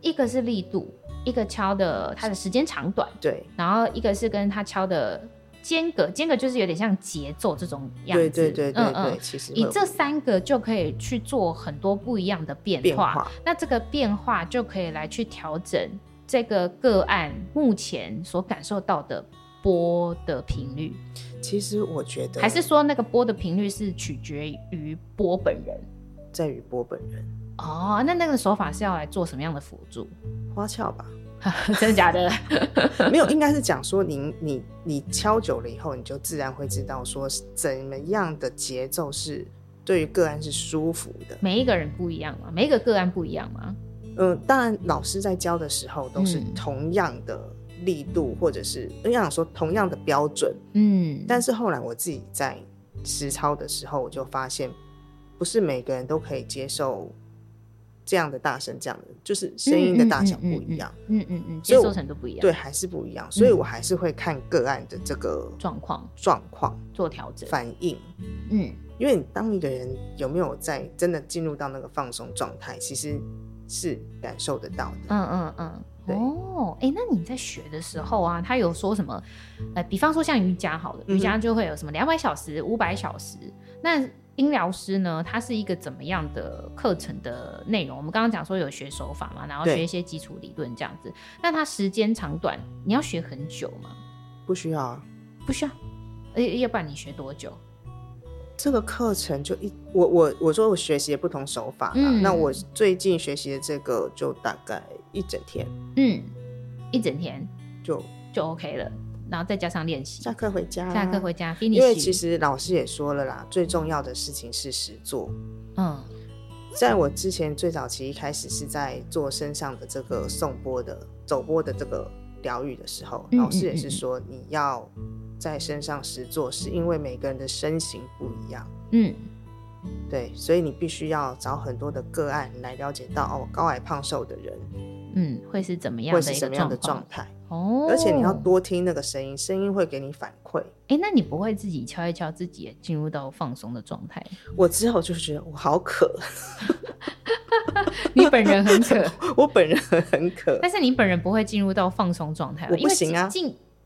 一个是力度，一个敲的它的时间长短，对，然后一个是跟它敲的。间隔，间隔就是有点像节奏这种样子。对对对对对，嗯嗯，其实以这三个就可以去做很多不一样的变化。变化。那这个变化就可以来去调整这个个案目前所感受到的波的频率。其实我觉得，还是说那个波的频率是取决于波本人，在于波本人。哦，那那个手法是要来做什么样的辅助？花俏吧。*laughs* 真的假的？*laughs* 没有，应该是讲说您你你敲久了以后，你就自然会知道说怎么样的节奏是对于个案是舒服的。每一个人不一样吗？每一个个案不一样吗？嗯、呃，当然，老师在教的时候都是同样的力度，或者是应该讲说同样的标准。嗯，但是后来我自己在实操的时候，我就发现不是每个人都可以接受。这样的大声，这样的就是声音的大小不一样，嗯嗯嗯，接受程度不一样，对，还是不一样，所以我还是会看个案的这个状况。状况做调整。反应，嗯，因为你当一个人有没有在真的进入到那个放松状态，其实是感受得到的，嗯嗯嗯，对。哦，哎、欸，那你在学的时候啊，他有说什么？呃，比方说像瑜伽好了，瑜伽就会有什么两百小时、五百小时，那。音疗师呢，它是一个怎么样的课程的内容？我们刚刚讲说有学手法嘛，然后学一些基础理论这样子。那它时间长短，你要学很久吗？不需要啊，不需要。要要不然你学多久？这个课程就一我我我说我学习的不同手法啦，嗯，那我最近学习的这个就大概一整天，嗯，一整天就就 OK 了，然后再加上练习，下课回家，下课回家，因为其实老师也说了啦，最重要的事情是实做，嗯，在我之前最早期一开始是在做身上的这个颂钵的走钵的这个疗愈的时候，老师也是说你要。在身上实做，是因为每个人的身形不一样。嗯，对，所以你必须要找很多的个案来了解到哦，高矮胖瘦的人，嗯，会是怎么样的会是什么样的状态哦。而且你要多听那个声音，声音会给你反馈。哎，那你不会自己敲一敲自己，进入到放松的状态？我之后就觉得我好渴。*laughs* 你本人很渴，*laughs* 我本人很渴，但是你本人不会进入到放松状态，我不行啊。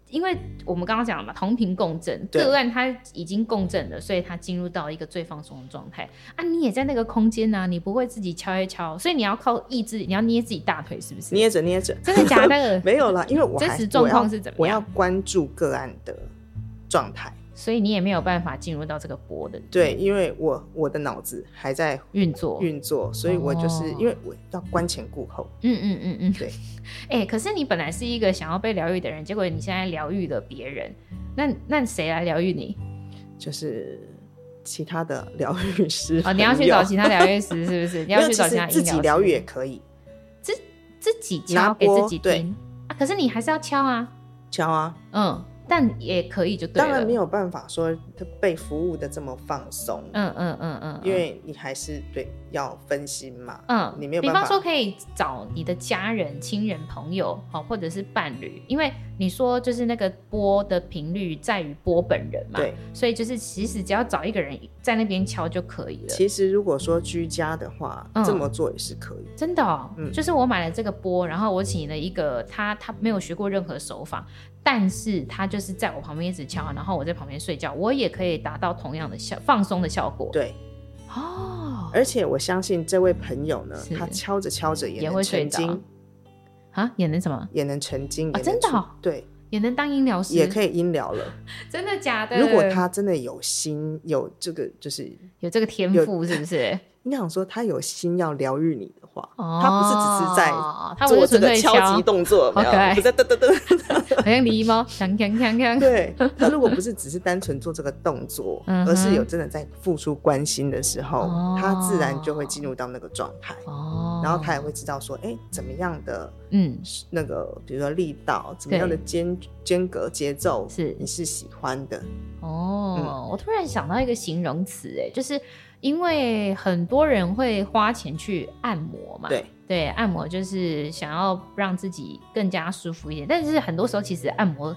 因为我们刚刚讲了嘛，同频共振，个案它已经共振了，所以它进入到一个最放松的状态啊。你也在那个空间呢、啊，你不会自己敲一敲，所以你要靠意志，你要捏自己大腿，是不是？捏着捏着，真的假的？*laughs* 没有啦，因为我 *laughs* 真实状况是怎么样？我要关注个案的状态。所以你也没有办法进入到这个波的。对，因为我我的脑子还在运作运作，所以我就是、哦、因为我要观前顾后。嗯嗯嗯嗯，对。哎、*laughs* 欸，可是你本来是一个想要被疗愈的人，结果你现在疗愈了别人，那那谁来疗愈你？就是其他的疗愈师。哦，你要去找其他疗愈师，是不是？*laughs* 你要去找其他自己疗愈也可以，自自己敲给自己听啊。可是你还是要敲啊，敲啊，嗯。但也可以就对了，当然没有办法说被服务的这么放松。嗯嗯嗯嗯，因为你还是对要分心嘛。嗯，你没有办法。比方说可以找你的家人、亲人、朋友，好，或者是伴侣，因为你说就是那个波的频率在于波本人嘛。对。所以就是其实只要找一个人在那边敲就可以了。其实如果说居家的话，嗯、这么做也是可以。真的哦。嗯。就是我买了这个波，然后我请了一个他，他没有学过任何手法。但是他就是在我旁边一直敲，然后我在旁边睡觉，我也可以达到同样的效放松的效果。对，哦，而且我相信这位朋友呢，他敲着敲着也能成精啊，也能什么？也能成精啊？真的？对，也能当音疗师，也可以音疗了。*laughs* 真的假的？如果他真的有心，有这个就是有这个天赋，是不是？*laughs* 你想说他有心要疗愈你的话，他不是只是在做这个敲击动作，没有，不是噔噔噔，好像狸猫，锵锵锵锵。对，他如果不是只是单纯做这个动作，而是有真的在付出关心的时候，他自然就会进入到那个状态。哦，然后他也会知道说，哎，怎么样的，嗯，那个比如说力道，怎么样的间间隔节奏是你是喜欢的。哦，我突然想到一个形容词，哎，就是。因为很多人会花钱去按摩嘛，对对，按摩就是想要让自己更加舒服一点。但是很多时候其实按摩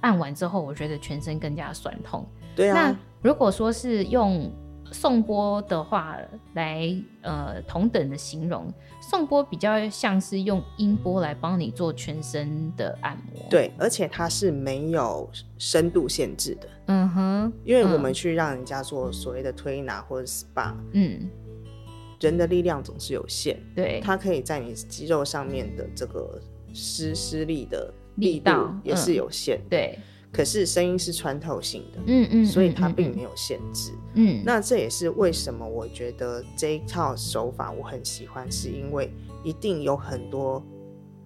按完之后，我觉得全身更加酸痛。对啊。那如果说是用颂钵的话来呃同等的形容，颂钵比较像是用音波来帮你做全身的按摩。对，而且它是没有深度限制的。嗯哼，因为我们去让人家做所谓的推拿或者 SPA，嗯，人的力量总是有限，对，它可以在你肌肉上面的这个施施力的力度也是有限，嗯，对。可是声音是穿透性的，嗯嗯，所以它并没有限制，嗯。那这也是为什么我觉得这一套手法我很喜欢，是因为一定有很多。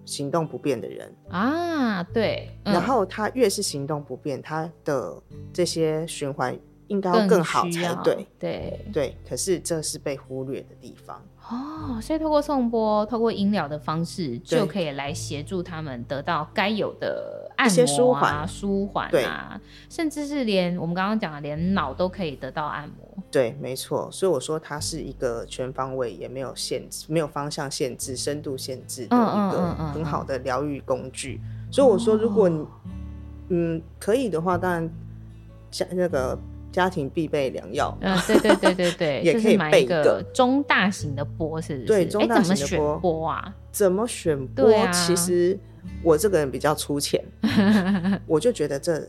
行动不便的人啊，对，嗯、然后他越是行动不便，他的这些循环应该要更好才对，对对。可是这是被忽略的地方哦，所以透过颂钵、透过音疗的方式，就可以来协助他们得到该有的按摩啊、舒缓啊，对，甚至是连我们刚刚讲的，连脑都可以得到按摩。对，没错，所以我说它是一个全方位，也没有限制，没有方向限制、深度限制的一个很好的疗愈工具。嗯嗯嗯嗯，所以我说，如果你、哦、嗯可以的话，当然家那个家庭必备良药。嗯，对对对对对，*laughs* 也可以备一个中大型的钵，是不是？对，中大型的钵。怎么选钵啊？怎么选钵？啊、其实我这个人比较粗浅，*laughs* 我就觉得这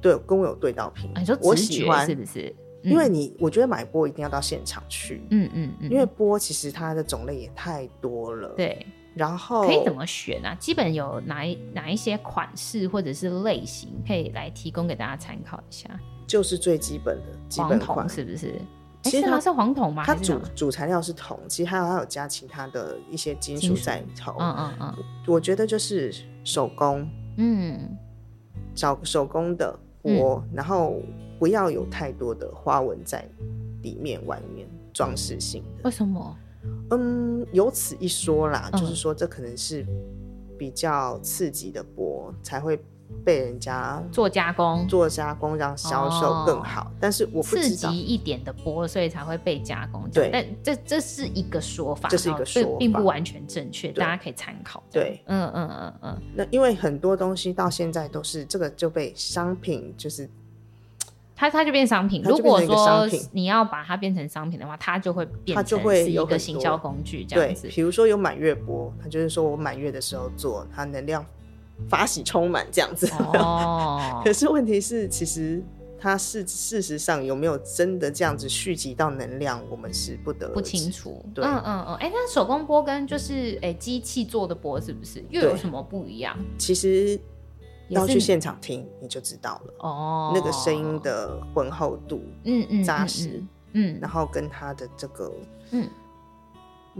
对跟我有对到频。你说直觉是不是？因为你，我觉得买波一定要到现场去。嗯嗯嗯。因为波其实它的种类也太多了。对。然后可以怎么选啊？基本有哪一哪一些款式或者是类型，可以来提供给大家参考一下。就是最基本的基本款，是不是？其实它是黄铜吗？它主主材料是铜，其实还有还有加其他的一些金属在里头。嗯嗯嗯，我觉得就是手工，嗯，找手工的玻，然后不要有太多的花纹在里面，外面装饰性的。为什么？嗯，有此一说啦，就是说这可能是比较刺激的玻才会。被人家做加工，做加工让销售更好，哦、但是我不知道刺激一点的波，所以才会被加工。对，但这这是一个说法，这是一个说法，并不完全正确，大家可以参考。对，嗯嗯嗯嗯。那因为很多东西到现在都是这个就被商品，就是它它就变商品。如果说你要把它变成商品的话，它就会变成是一个行销工具这样子。比如说有满月波，它就是说我满月的时候做，它能量。法喜充满这样子。哦，*laughs* 可是问题是，其实它是事实上有没有真的这样子蓄积到能量，我们是不得不清楚。对，嗯嗯嗯，哎、欸，那手工波跟就是哎机器做的波是不是又有什么不一样？其实要去现场听你就知道了。哦，那个声音的浑厚度，嗯嗯，扎实，嗯，然后跟它的这个，嗯。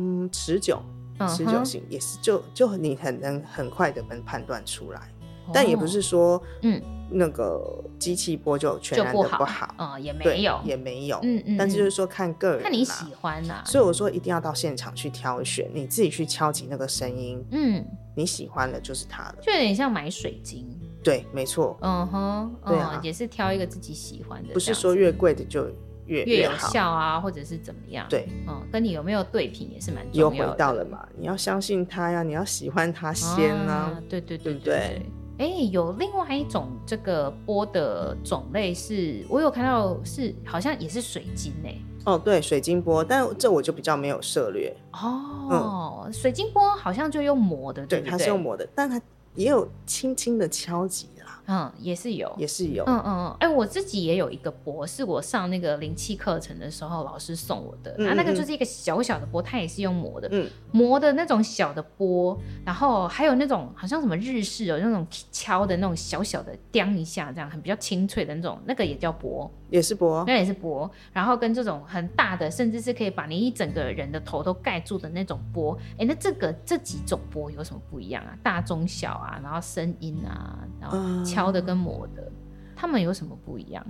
嗯，持久。持久性也是就，就就你很能很快的能判断出来，哦、但也不是说，嗯，那个机器播就全然的不好，嗯，也没有，也没有，嗯嗯，但是就是说看个人，看你喜欢呐、啊，所以我说一定要到现场去挑选，你自己去敲击那个声音，嗯，你喜欢的就是它了，就有点像买水晶，对，没错，嗯哼，对啊，也是挑一个自己喜欢的，不是说越。贵的就。越，越有效啊，或者是怎么样？对，嗯，跟你有没有对品也是蛮重要的。又回到了嘛，你要相信他呀，你要喜欢他先呢、啊啊。对对对对对。哎、欸，有另外一种这个波的种类是，我有看到是好像也是水晶哎、欸。哦，对，水晶波，但这我就比较没有涉猎。哦，嗯、水晶波好像就用磨的，对，对，对，它是用磨的，但它也有轻轻的敲击。嗯，也是有，也是有。嗯嗯嗯，哎、欸，我自己也有一个钵，是我上那个灵气课程的时候老师送我的。然后那个就是一个小小的钵，它也是用磨的，嗯，磨的那种小的钵。然后还有那种好像什么日式哦，那种敲的那种小小的，叮一下这样，很比较清脆的那种，那个也叫钵，也是薄，那也是薄。然后跟这种很大的，甚至是可以把你一整个人的头都盖住的那种波。哎、欸，那这个这几种波有什么不一样啊？大中小啊，然后声音啊，然后。敲的跟磨的，他们有什么不一样？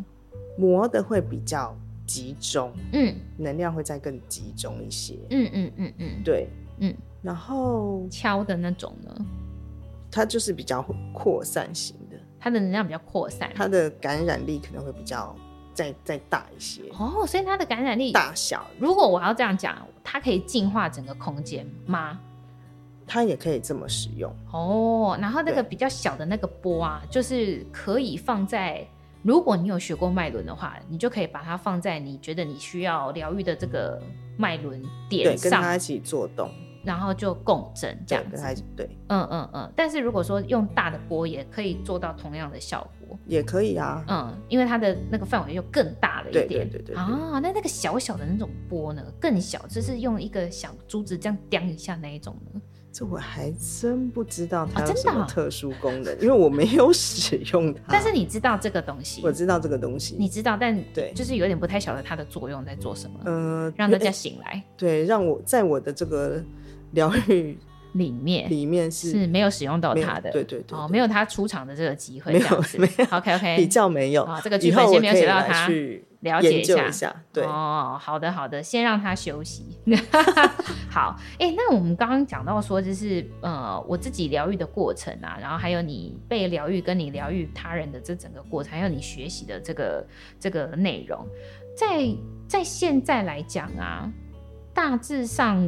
磨的会比较集中，嗯，能量会再更集中一些，嗯嗯嗯嗯，对，嗯。然后敲的那种呢，它就是比较扩散型的，它的能量比较扩散，它的感染力可能会比较再再大一些。哦，所以它的感染力大小，如果我要这样讲，它可以净化整个空间吗？它也可以这么使用哦，然后那个比较小的那个波啊，就是可以放在，如果你有学过脉轮的话，你就可以把它放在你觉得你需要疗愈的这个脉轮点上，对，跟它一起做动，然后就共振这样子，跟它一起对，嗯嗯嗯。但是如果说用大的波也可以做到同样的效果，也可以啊，嗯，因为它的那个范围又更大了一点，对对对对啊。那那个小小的那种波呢，更小，就是用一个小珠子这样掂一下那一种呢。这我还真不知道它有什么特殊功能，哦、因为我没有 *laughs* 使用它。但是你知道这个东西，我知道这个东西，你知道，但对，就是有点不太晓得它的作用在做什么。嗯、呃，让大家醒来。对，让我在我的这个疗愈里面，里面是是没有使用到它的。对对对，对，哦，没有他出场的这个机会，没有没有。*laughs* OK OK，*laughs* 比较没有啊，这个剧本先没有写到它。了解一下，一下对哦，好的好的，先让他休息。*laughs* 好，哎、欸，那我们刚刚讲到说，就是呃，我自己疗愈的过程啊，然后还有你被疗愈跟你疗愈他人的这整个过程，还有你学习的这个这个内容，在在现在来讲啊，大致上，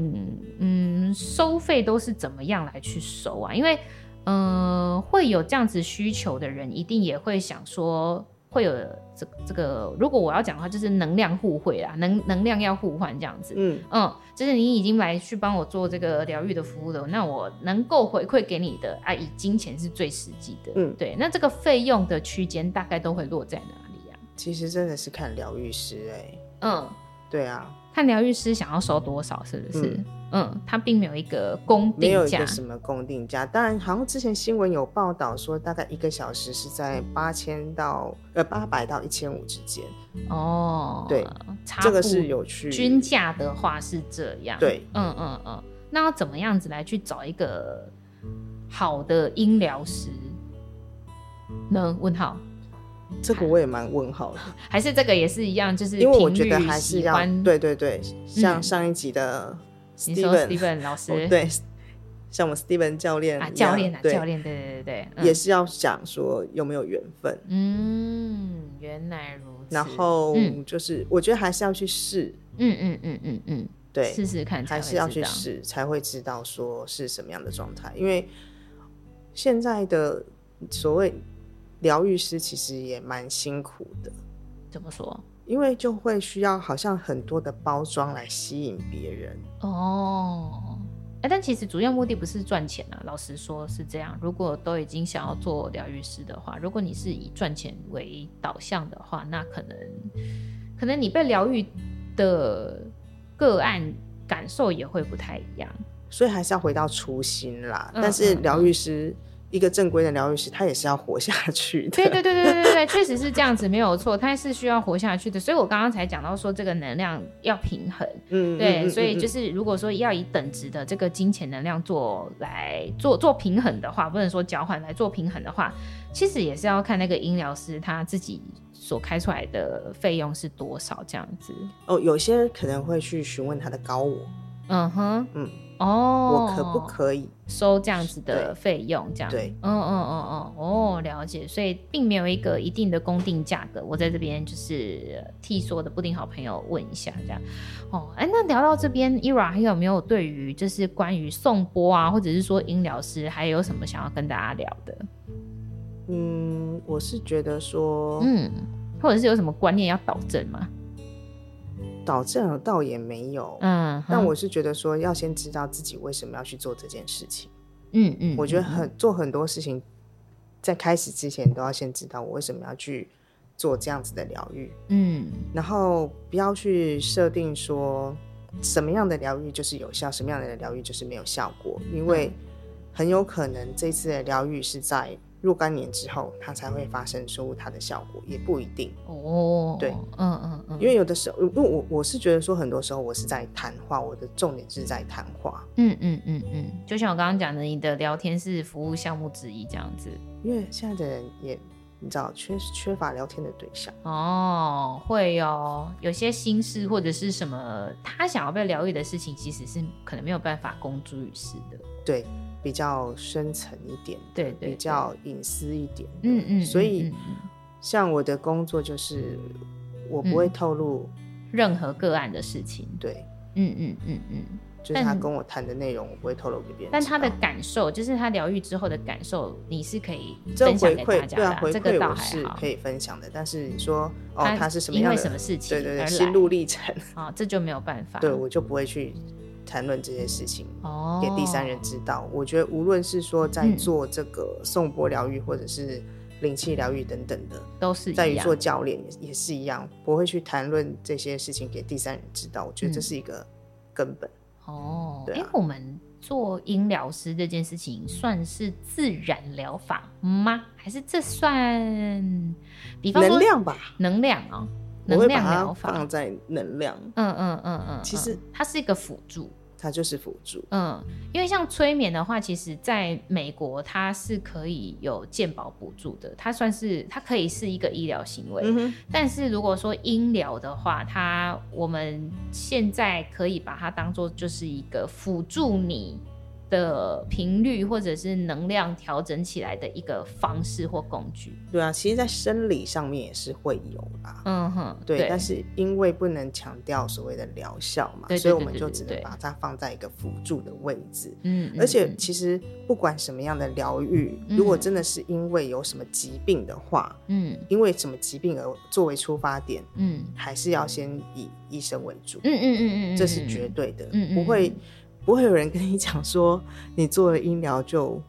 嗯，收费都是怎么样来去收啊？因为呃，会有这样子需求的人，一定也会想说。会有这这个，如果我要讲的话，就是能量互惠啊，能能量要互换这样子。嗯嗯，就是你已经来去帮我做这个疗愈的服务了，那我能够回馈给你的啊，以金钱是最实际的。嗯，对。那这个费用的区间大概都会落在哪里啊？其实真的是看疗愈师哎、欸。嗯，对啊，看疗愈师想要收多少，是不是？嗯嗯，他并没有一个公定价，没有一个什么公定价。当然，好像之前新闻有报道说，大概一个小时是在八千到呃八百到一千五之间。哦，对，这个是有趣。均价的话是这样。对，嗯嗯嗯。那要怎么样子来去找一个好的音疗师呢？问号。这个我也蛮问号的。*laughs* 还是这个也是一样，就是因为我觉得还是要对对对，像上一集的。嗯 Steven, Steven 老师、哦、对，像我们 Steven 教练啊，教练啊，教练，对对对对，嗯、也是要想说有没有缘分。嗯，原来如此。然后就是，我觉得还是要去试。嗯嗯嗯嗯嗯，对，试试看，还是要去试才会知道说是什么样的状态。因为现在的所谓疗愈师其实也蛮辛苦的。怎么说？因为就会需要好像很多的包装来吸引别人哦，哎，但其实主要目的不是赚钱啊，老实说是这样。如果都已经想要做疗愈师的话，如果你是以赚钱为导向的话，那可能可能你被疗愈的个案感受也会不太一样。所以还是要回到初心啦。嗯、但是疗愈师。一个正规的疗愈师，他也是要活下去的。对对对对对对，确实是这样子，没有错，他是需要活下去的。所以我刚刚才讲到说，这个能量要平衡。嗯，对，所以就是如果说要以等值的这个金钱能量做来做做平衡的话，不能说交换来做平衡的话，其实也是要看那个音疗师他自己所开出来的费用是多少这样子。哦，有些可能会去询问他的高我。嗯哼，嗯。哦，我可不可以收这样子的费用？这样对，嗯嗯嗯嗯，哦，了解。所以并没有一个一定的公定价格。我在这边就是替所有的布丁好朋友问一下，这样。哦，哎，那聊到这边，Era 还有没有对于就是关于颂钵啊，或者是说音疗师，还有什么想要跟大家聊的？嗯，我是觉得说，嗯，或者是有什么观念要导正吗？导正倒也没有，嗯，但我是觉得说要先知道自己为什么要去做这件事情，嗯嗯，我觉得很做很多事情，在开始之前都要先知道我为什么要去做这样子的疗愈，嗯，然后不要去设定说什么样的疗愈就是有效，什么样的疗愈就是没有效果，因为很有可能这次的疗愈是在。若干年之后，它才会发生出它的效果，也不一定哦。对，嗯嗯嗯，因为有的时候，因为我我是觉得说，很多时候我是在谈话，我的重点是在谈话。嗯嗯嗯嗯，就像我刚刚讲的，你的聊天是服务项目之一这样子。因为现在的人也你知道缺缺乏聊天的对象哦，会哦，有些心事或者是什么他想要被疗愈的事情，其实是可能没有办法公诸于世的。对。比较深层一点，对，对，对，比较隐私一点，嗯嗯，所以像我的工作就是我不会透露任何个案的事情，对，嗯嗯嗯嗯，就是他跟我谈的内容，我不会透露给别人。但他的感受，就是他疗愈之后的感受，你是可以分享给大家的，对啊，回馈我是可以分享的。但是你说哦，他是什么样的，因为什么事情，对对对，心路历程。啊，这就没有办法，对我就不会去。谈论这些事情哦给第三人知道，我觉得无论是说在做这个颂钵疗愈，或者是灵气疗愈等等的，都是在于做教练也也是一样，不会去谈论这些事情给第三人知道。我觉得这是一个根本。哦，对，我们做音疗师这件事情算是自然疗法吗？还是这算比方说能量吧？能量哦，能量疗法放在能量。嗯嗯嗯嗯，其实它是一个辅助。它就是辅助，嗯，因为像催眠的话，其实在美国它是可以有健保补助的，它算是它可以是一个医疗行为，嗯，但是如果说医疗的话，它我们现在可以把它当做就是一个辅助你的频率或者是能量调整起来的一个方式或工具。对啊，其实，在生理上面也是会有啦。嗯哼，对。对，但是因为不能强调所谓的疗效嘛，所以我们就只能把它放在一个辅助的位置。嗯，而且其实不管什么样的疗愈，嗯，如果真的是因为有什么疾病的话，嗯，因为什么疾病而作为出发点，嗯，还是要先以医生为主。嗯嗯嗯嗯，这是绝对的。嗯，不会。不会有人跟你讲说，你做了医疗就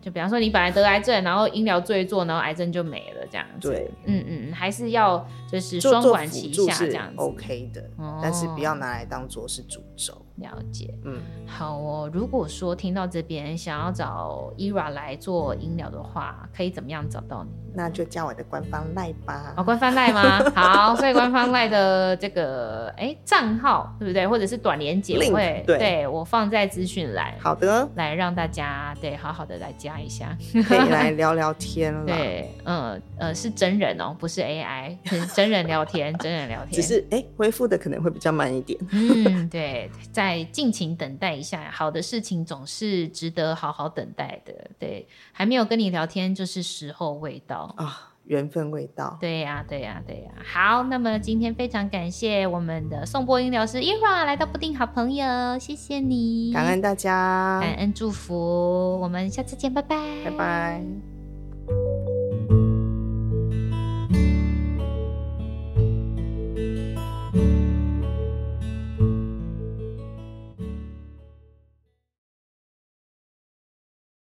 就比方说你本来得癌症，然后医疗做一做，然后癌症就没了这样子。对，嗯嗯，还是要就是双管齐下这样子，OK 的。哦，但是不要拿来当做是主轴。了解，嗯，好哦。如果说听到这边想要找 Ira 来做音疗的话，可以怎么样找到你？那就加我的官方 LINE 吧。哦，官方 LINE 吗？*laughs* 好，所以官方 LINE 的这个哎账号对不对？或者是短连结我会对，对我放在资讯栏。好的，来让大家对好好的来加一下，可以来聊聊天了。*laughs* 对，嗯呃是真人哦，不是 AI，真人聊天，真人聊天。*laughs* 只是哎恢复的可能会比较慢一点。嗯，对，在。再尽情等待一下，好的事情总是值得好好等待的。对，还没有跟你聊天，就是时候未到啊，缘分未到。对呀、啊，对呀、啊，对呀、啊。好，那么今天非常感谢我们的宋波音疗师 Ira 来到布丁好朋友，谢谢你，感恩大家，感恩祝福，我们下次见，拜拜，拜拜。